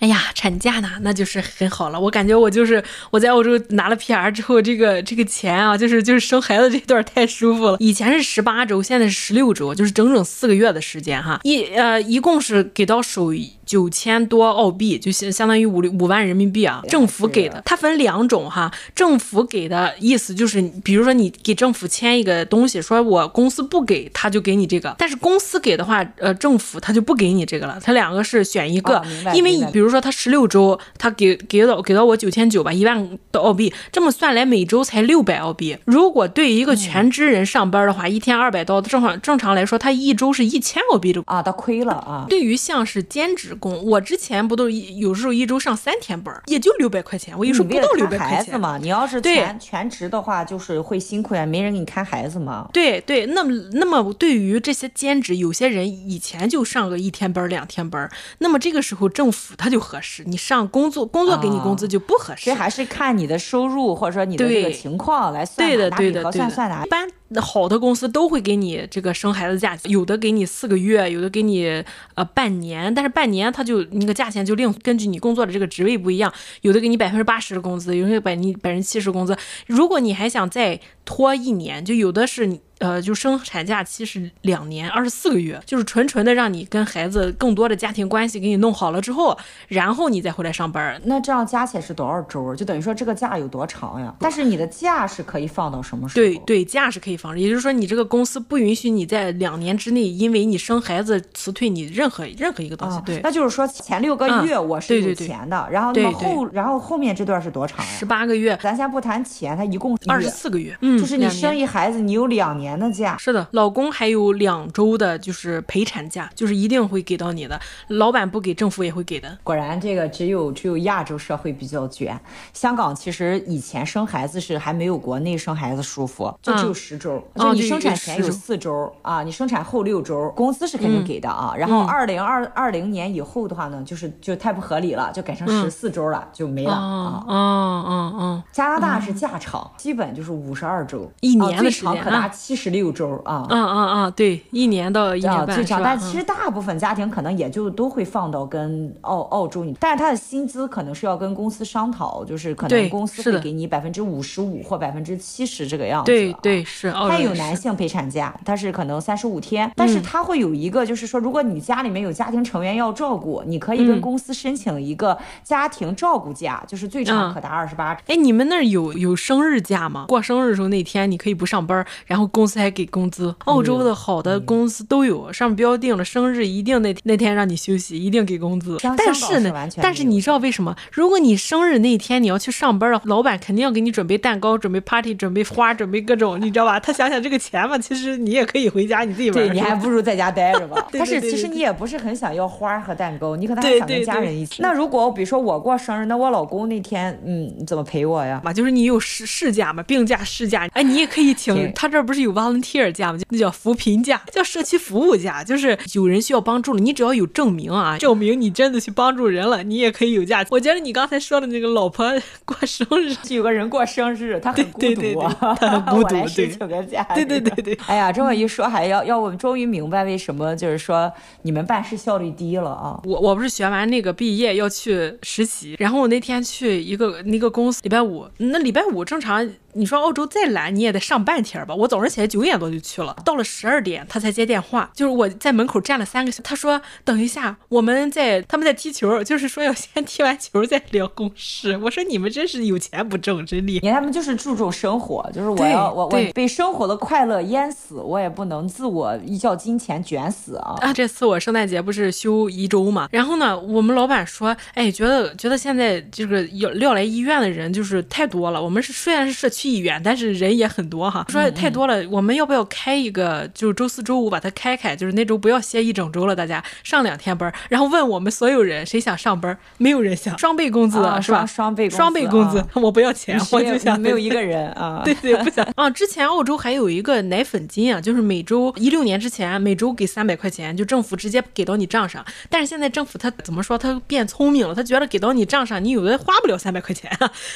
哎呀，产假呢，那就是很好了。我感觉我就是我在澳洲拿了 PR 之后，这个这个钱啊，就是就是生孩子这段太舒服了。以前是十八周，现在是十六周，就是整整四个月的时间哈。一呃，一共是给到手。九千多澳币，就相相当于五五万人民币啊，政府给的。它分两种哈，政府给的意思就是，比如说你给政府签一个东西，说我公司不给，他就给你这个。但是公司给的话，呃，政府他就不给你这个了。他两个是选一个，哦、因为比如说他十六周，他给给到给到我九千九吧，一万的澳币，这么算来每周才六百澳币。如果对于一个全职人上班的话，嗯、一天二百刀，正常正常来说，他一周是一千澳币的啊，他亏了啊。对于像是兼职。工我之前不都有时候一周上三天班，也就六百块钱。我一说不到六百块钱。孩子嘛，你要是全全职的话，就是会辛苦呀，没人给你看孩子嘛。对对，那么那么对于这些兼职，有些人以前就上个一天班两天班，那么这个时候政府他就合适，你上工作工作给你工资就不合适。这、哦、还是看你的收入或者说你的这个情况来算，对的对的对的，算哪？一般好的公司都会给你这个生孩子假，有的给你四个月，有的给你呃半年，但是半年。他就那个价钱就另根据你工作的这个职位不一样，有的给你百分之八十的工资，有的给你百分之七十工资。如果你还想再拖一年，就有的是你。呃，就生产假期是两年二十四个月，就是纯纯的让你跟孩子更多的家庭关系给你弄好了之后，然后你再回来上班。那这样加起来是多少周？就等于说这个假有多长呀？但是你的假是可以放到什么时候？对对，假是可以放，也就是说你这个公司不允许你在两年之内因为你生孩子辞退你任何任何一个东西。对，那就是说前六个月我是有钱的，嗯、然后那么后然后后面这段是多长呀？十八个月。咱先不谈钱，它一共二十四个月。嗯，就是你生一孩子，你有两年。年的假是的，老公还有两周的，就是陪产假，就是一定会给到你的。老板不给，政府也会给的。果然，这个只有只有亚洲社会比较卷。香港其实以前生孩子是还没有国内生孩子舒服，就只有十周，嗯、就你生产前有四周、哦、啊，你生产后六周，工资是肯定给的啊。嗯、然后二零二二零年以后的话呢，就是就太不合理了，就改成十四周了，嗯、就没了啊。嗯嗯嗯。加拿大是假长，嗯、基本就是五十二周，一年的时间、啊、最长可达七。十六周啊，嗯嗯嗯，对，一年到一年半最长，但其实大部分家庭可能也就都会放到跟澳澳洲，但是他的薪资可能是要跟公司商讨，就是可能公司会给你百分之五十五或百分之七十这个样子。对对是，他有男性陪产假，他是可能三十五天，但是他会有一个，就是说如果你家里面有家庭成员要照顾，你可以跟公司申请一个家庭照顾假，就是最长可达二十八。哎，你们那儿有有生日假吗？过生日的时候那天你可以不上班，然后公司还给工资。澳洲的好的公司都有，上面标定了生日一定那那天让你休息，一定给工资。但是呢，但是你知道为什么？如果你生日那天你要去上班了，老板肯定要给你准备蛋糕、准备 party、准备花、准备各种，你知道吧？他想想这个钱嘛，其实你也可以回家你自己玩。对，你还不如在家待着吧。但是其实你也不是很想要花和蛋糕，你可能还想跟家人一起。那如果比如说我过生日，那我老公那天嗯怎么陪我呀？嘛，就是你有事事假嘛，病假、事假，哎，你也可以请。他这不是有 volunteer 假吗？那叫扶贫假，叫社区服务假，就是有人需要帮助了，你只要有证明啊，证明你真的去帮助人了，你也可以有假。我觉得你刚才说的那个老婆过生日，有个人过生日，他很孤独啊，他很孤独，*laughs* 我来申请个假。对对对对，哎呀，这么一说，还要要我们终于明白为什么就是说你们办事效率低了啊。我我不是学完那个毕业要去实习，然后我那天去一个那个公司，礼拜五，那礼拜五正常。你说澳洲再懒，你也得上半天吧？我早上起来九点多就去了，到了十二点他才接电话，就是我在门口站了三个小时。他说等一下，我们在他们在踢球，就是说要先踢完球再聊公事。我说你们真是有钱不挣，真厉害。他们就是注重生活，就是我要我我被生活的快乐淹死，我也不能自我依靠金钱卷死啊！啊，这次我圣诞节不是休一周嘛？然后呢，我们老板说，哎，觉得觉得现在这个要要来医院的人就是太多了。我们是虽然是社区。医院，但是人也很多哈。说太多了，嗯嗯，我们要不要开一个？就是周四周五把它开开，就是那周不要歇一整周了，大家上两天班。然后问我们所有人谁想上班，没有人想，双倍工资、啊、是吧？双倍双倍工资，*laughs* 我不要钱，我就想没有一个人啊。对对，不想啊。之前澳洲还有一个奶粉金啊，就是每周一六年之前每周给三百块钱，就政府直接给到你账上。但是现在政府他怎么说？他变聪明了，他觉得给到你账上，你有的花不了三百块钱，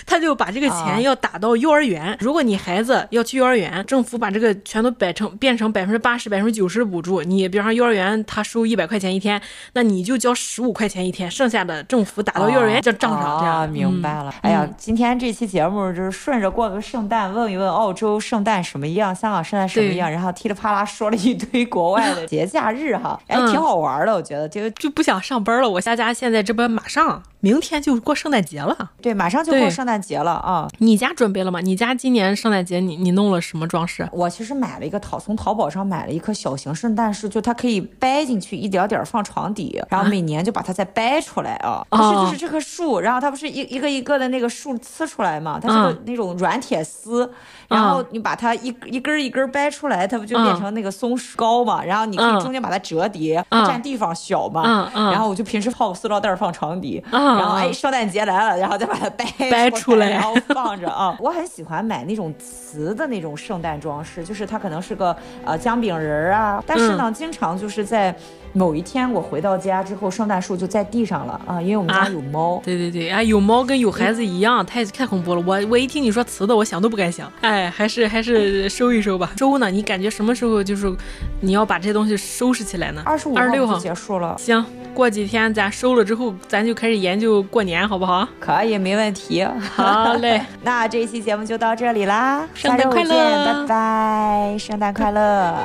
他就把这个钱要打到幼儿园。如果你孩子要去幼儿园，政府把这个个全都摆成变成百分之八十、百分之九十的补助，你比方说幼儿园他收一百块钱一天，那你就交十五块钱一天，剩下的政府打到幼儿园账上，这样、哦哦、明白了。嗯、哎呀，今天这期节目就是顺着过个圣诞，问一问澳洲圣诞什么样，香港圣诞什么样，然后噼里啪啦说了一堆国外的 *laughs* 节假日哈，哎，挺好玩的，我觉得就就不想上班了。我家家现在这不马上。明天就过圣诞节了，对，马上就过圣诞节了啊！你家准备了吗？你家今年圣诞节你你弄了什么装饰？我其实买了一个淘，从淘宝上买了一棵小型圣诞树，就它可以掰进去一点点放床底，然后每年就把它再掰出来啊。不是，就是这棵树，然后它不是一一个一个的那个树刺出来嘛？它是个那种软铁丝，然后你把它一一根一根掰出来，它不就变成那个松树膏嘛？然后你可以中间把它折叠，它占地方小嘛。然后我就平时泡个塑料袋放床底。然后哎，圣诞节来了，然后再把它掰掰出来，然后放着啊。我很喜欢买那种瓷的那种圣诞装饰，就是他可能是个呃姜饼人儿啊，但是呢，嗯、经常就是在某一天我回到家之后，圣诞树就在地上了啊，因为我们家有猫。啊、对对对，啊，有猫跟有孩子一样，太太恐怖了。我我一听你说瓷的，我想都不敢想。哎，还是还是收一收吧。*laughs* 收呢？你感觉什么时候就是你要把这些东西收拾起来呢？二十五号就结束了。行。过几天咱收了之后，咱就开始研究过年，好不好？可以，没问题。好嘞，*laughs* 那这一期节目就到这里啦，圣诞快乐，拜拜，圣诞快乐。